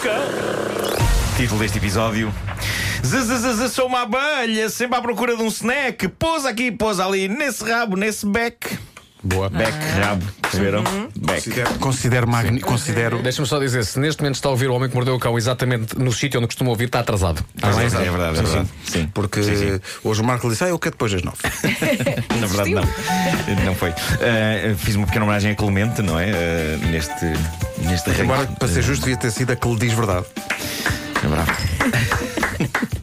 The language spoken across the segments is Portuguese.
boca. Título deste episódio. Zzzz, sou uma abelha, sempre à procura de um snack. Pousa aqui, pousa ali, nesse rabo, nesse beck. Boa. Beck, rabo, perceberam? Beck. Considero, considero, magni- considero Deixa-me só dizer: se neste momento está a ouvir o homem que mordeu o cão exatamente no sítio onde costuma ouvir, está atrasado. Ah, é verdade, é Sim, verdade. sim. Sim. Porque Sim, sim. hoje o Marco disse, ah, eu quero depois das nove. Na verdade, não. Não foi. Ah, fiz uma pequena homenagem a Clemente, não é? Ah, neste, neste. Embora, para ser justo, devia ter sido a que lhe diz verdade. É verdade.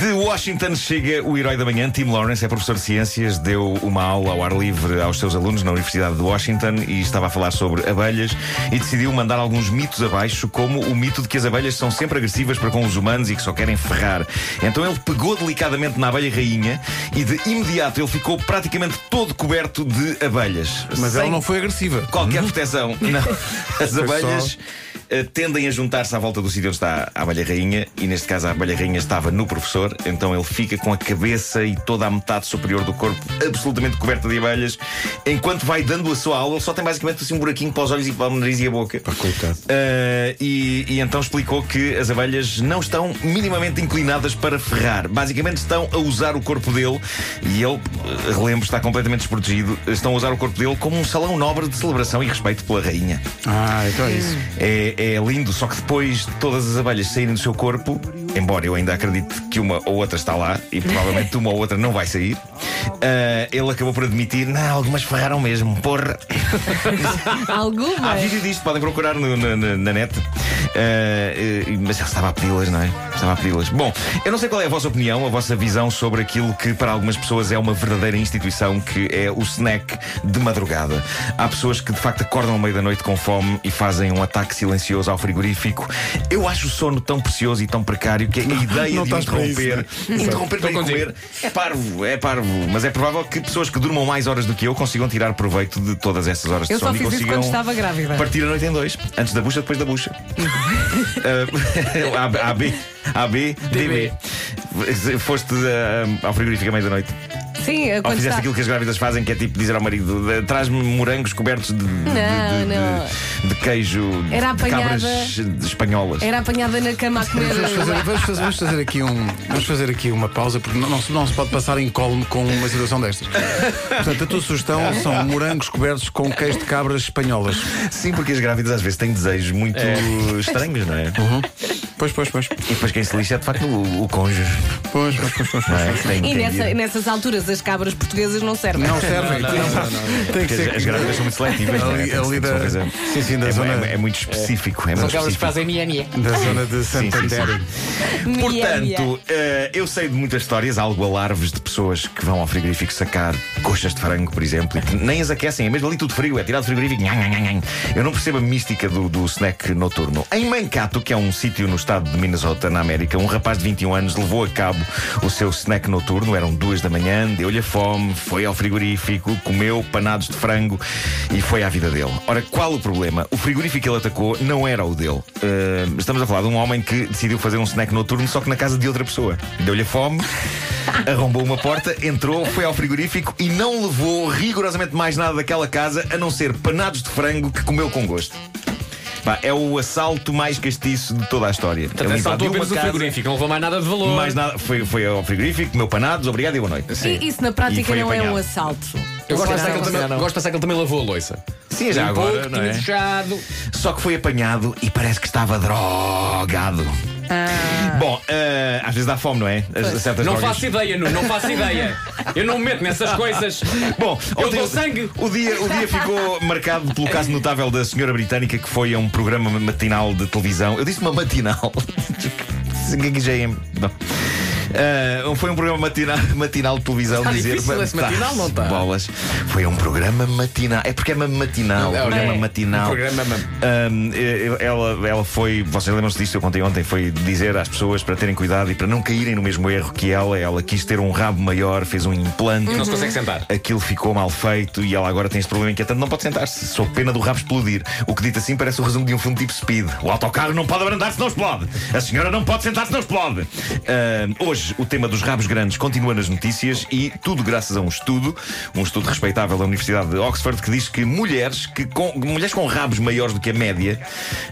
De Washington chega o herói da manhã, Tim Lawrence, é professor de ciências, deu uma aula ao ar livre aos seus alunos na Universidade de Washington e estava a falar sobre abelhas e decidiu mandar alguns mitos abaixo, como o mito de que as abelhas são sempre agressivas para com os humanos e que só querem ferrar. Então ele pegou delicadamente na abelha rainha e de imediato ele ficou praticamente todo coberto de abelhas. Mas ela não foi agressiva. qualquer proteção. Não. As abelhas tendem a juntar-se à volta do sítio onde está a abelha rainha, e neste caso a abelha rainha estava no professor, então ele fica com a cabeça e toda a metade superior do corpo absolutamente coberta de abelhas, enquanto vai dando a sua aula, ele só tem basicamente assim um buraquinho para os olhos e para o nariz e a boca. Pá, coitado. Eh, e, e então explicou que as abelhas não estão minimamente inclinadas para ferrar. Basicamente estão a usar o corpo dele, e ele, eh, relembro, está completamente desprotegido, estão a usar o corpo dele como um salão nobre de celebração e respeito pela rainha. Ah, então é isso. É, é lindo, só que depois de todas as abelhas saírem do seu corpo, embora eu ainda acredite que uma ou outra está lá e provavelmente uma ou outra não vai sair, ah, ele acabou por admitir: não, algumas ferraram mesmo, porra. Há Algumas? vídeo disto, podem procurar no- na, na- na net. Eh, mas ele estava a pedi-las, não é? Estava a pedi-las. Bom, eu não sei qual é a vossa opinião, a vossa visão sobre aquilo que para algumas pessoas é uma verdadeira instituição, que é o snack de madrugada. Há pessoas que de facto acordam à meia da noite com fome e fazem um ataque silencioso ao frigorífico. Eu acho o sono tão precioso e tão precário que a ideia não de para isso, interromper, interromper para comer é parvo, é parvo. Mas é provável que pessoas que durmam mais horas do que eu consigam tirar proveito de todas essas horas Eu de só sono e consigam quando estava grávida. partir a noite em dois. Antes da bucha, depois da bucha. Ah, A, A, B, A, B, D, B. Foste ah, ao frigorífico à meia-da-noite. Sim, Ou quando fizeste está... aquilo que as grávidas fazem, que é tipo dizer ao marido: "De- traz-me morangos cobertos de, de- de- de- não. de queijo Era de cabras apanhada- espanholas. Era apanhada na cama a comer. Vamos fazer, vamos fazer- vamos fazer aqui um, vamos fazer aqui uma pausa, porque não, não se, não se pode passar incólume com uma situação destas. Portanto, a tua sugestão são morangos cobertos com queijo de cabras espanholas. Sim, porque as grávidas às vezes têm desejos muito estranhos, não é? Pois, pois, pois. E depois quem se lixa é de facto o, o cônjuge. Pois, pois, pois, pois. Não é? Tem- E nessa- nessas alturas as cabras portuguesas não servem. Não servem. Não, não, não, não, Tem que as, ser as grávidas são muito seletivas, não é? Ali- Tem que ser ali da- uma coisa- sim, sim, da é, zona- é- é muito específico. É São muito aquelas que específico. fazem mia da zona de sim, sim. Santander. Portanto, eh, eu sei de muitas histórias, algo alarves de pessoas que vão ao frigorífico sacar coxas de frango, por exemplo, e que nem as aquecem, é mesmo ali tudo frio, é tirado do frigorífico. nhan, nhan, nhan, nhan. Eu não percebo a mística do, do snack noturno. Em Mankato, que é um sítio no estado de Minnesota, na América, um rapaz de 21 anos levou a cabo o seu snack noturno, eram duas da manhã, deu-lhe a fome, foi ao frigorífico, comeu panados de frango e foi à vida dele. Ora, qual o problema? O frigorífico que ele atacou não era o dele. Eh, estamos a falar de um homem que decidiu fazer um snack noturno, só que na casa de outra pessoa. Deu-lhe a fome, arrombou uma porta, entrou, foi ao frigorífico e não levou rigorosamente mais nada daquela casa a não ser panados de frango que comeu com gosto. Pá, é o assalto mais castiço de toda a história. Portanto, Ele assaltou apenas o frigorífico, não levou mais nada de valor. Mais nada, foi, foi ao frigorífico, comeu panados, obrigado e boa noite. E isso na prática não é um apanhado. assalto. Eu gosto de, pensar que ele Não, também, não. gosto de pensar que ele também lavou a louça. Sim, já Limpou, agora, que não tinha é? fechado. Só que foi apanhado e parece que estava drogado. Bom, eh, às vezes dá fome, não é? As, certas Não drogas. faço ideia, Nuno, não faço ideia. Eu não me meto nessas coisas. Bom, Eu ontem dou o- sangue. O dia, o dia ficou marcado pelo caso notável da senhora britânica que foi a um programa matinal de televisão. Eu disse uma matinal. Gaguejei-me. Não. Ah, foi um programa matinal, matinal de televisão Está dizer difícil esse Tá, matinal, não está? Bolas. Foi um programa matinal. É porque é uma matinal. É, um programa é. matinal. Um programa eh, ela, ela foi, vocês lembram-se disto, eu contei ontem, foi dizer às pessoas para terem cuidado e para não caírem no mesmo erro que ela. Ela quis ter um rabo maior, fez um implante. Não se consegue sentar. Aquilo ficou mal feito e ela agora tem este problema inquietante. Não pode sentar-se, sob pena do rabo explodir. O que dito assim parece o resumo de um filme tipo Speed. O autocarro não pode abrandar se não explode. A senhora não pode sentar-se, não explode. Hoje O tema dos rabos grandes continua nas notícias e tudo graças a um estudo, um estudo respeitável da Universidade de Oxford, que diz que mulheres, que com, mulheres com rabos maiores do que a média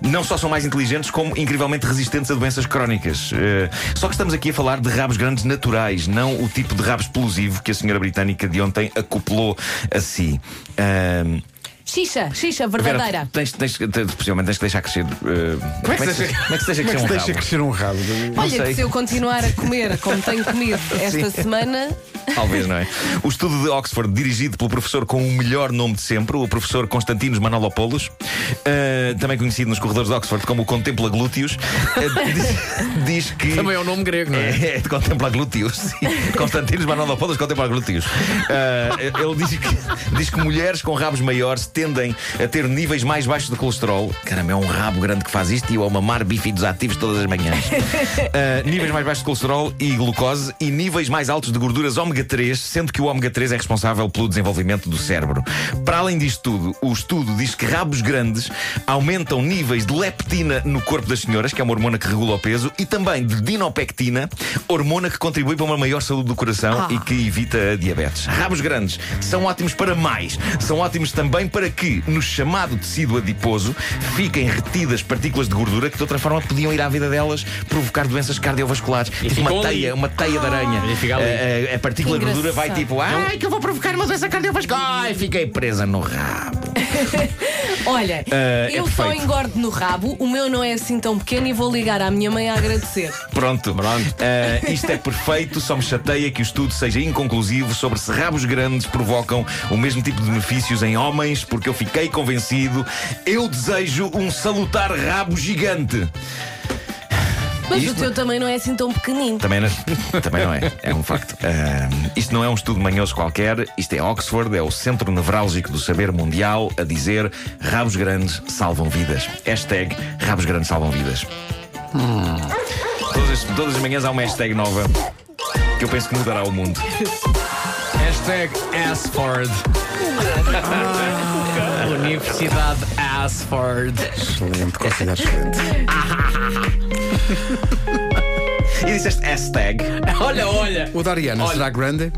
não só são mais inteligentes, como incrivelmente resistentes a doenças crónicas. Eh, só que estamos aqui a falar de rabos grandes naturais, não o tipo de rabo explosivo que a senhora britânica de ontem acoplou a si. Ahm, Xixa, xixa Vera, verdadeira. tens, tens, tens, possivelmente tens que deixar crescer. eh, como, é que se, como é que se deixa crescer um rabo? crescer um rabo. Olha, sei. que se eu continuar a comer como tenho comido esta semana, Talvez, não é? O estudo de Oxford, dirigido pelo professor com o melhor nome de sempre, o professor Constantinos Manolopoulos, eh, também conhecido nos corredores de Oxford como o Contempla Glúteos, eh, diz, diz que. Também é o nome grego, não é? É, é de Contempla Glúteos. sim. Constantinos Manolopoulos Contempla Glúteos. Eh, ele diz que, diz que mulheres com rabos maiores tendem a ter níveis mais baixos de colesterol. Caramba, é um rabo grande que faz isto e eu a mamar bífidos ativos todas as manhãs. Uh, níveis mais baixos de colesterol e glucose e níveis mais altos de gorduras ômega 3, sendo que o ômega 3 é responsável pelo desenvolvimento do cérebro. Para além disto tudo, o estudo diz que rabos grandes aumentam níveis de leptina no corpo das senhoras, que é uma hormona que regula o peso, e também de dinopectina, hormona que contribui para uma maior saúde do coração e que evita a diabetes. Rabos grandes são ótimos para mais. São ótimos também para que, no chamado tecido adiposo, fiquem retidas partículas de gordura que de outra forma podiam ir à vida delas provocar doenças cardiovasculares. Tipo uma ali. teia, uma teia de aranha. E fica ali. A, a- a partícula De gordura vai tipo, ai que eu vou provocar uma doença cardiovascular. Ai, fiquei presa no rabo. olha, é eu só perfeito. engordo no rabo, o meu não é assim tão pequeno e vou ligar à minha mãe a agradecer. Pronto, pronto. isto é perfeito, só me chateia que o estudo seja inconclusivo sobre se rabos grandes provocam o mesmo tipo de benefícios em homens, porque eu fiquei convencido. Eu desejo um salutar rabo gigante. Mas Isto- o teu também não é assim tão pequenino. Também não, também não é, é um facto. Ah, isto não é um estudo manhoso qualquer, isto é Oxford, é o centro nevrálgico do saber mundial a dizer rabos grandes salvam vidas. Hashtag rabos grandes salvam vidas. Todas, as, todas as manhãs há uma hashtag nova que eu penso que mudará o mundo. Hashtag Asford. Universidade Asford. Excelente, considero excelente. E disseste hashtag. Olha, olha. O da Ariana Olha. será grande?